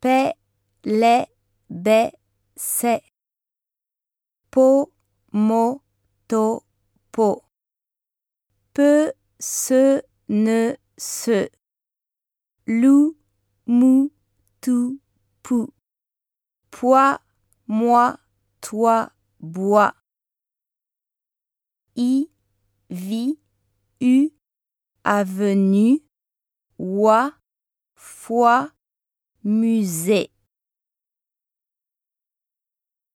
paix, les, bé, c'est. Po, mo, to, po. Peu, ce, ne, ce. Lou, mou, tout, pou. Poids, moi, toi, bois. I, vie, u, avenue, oie, foi, musée.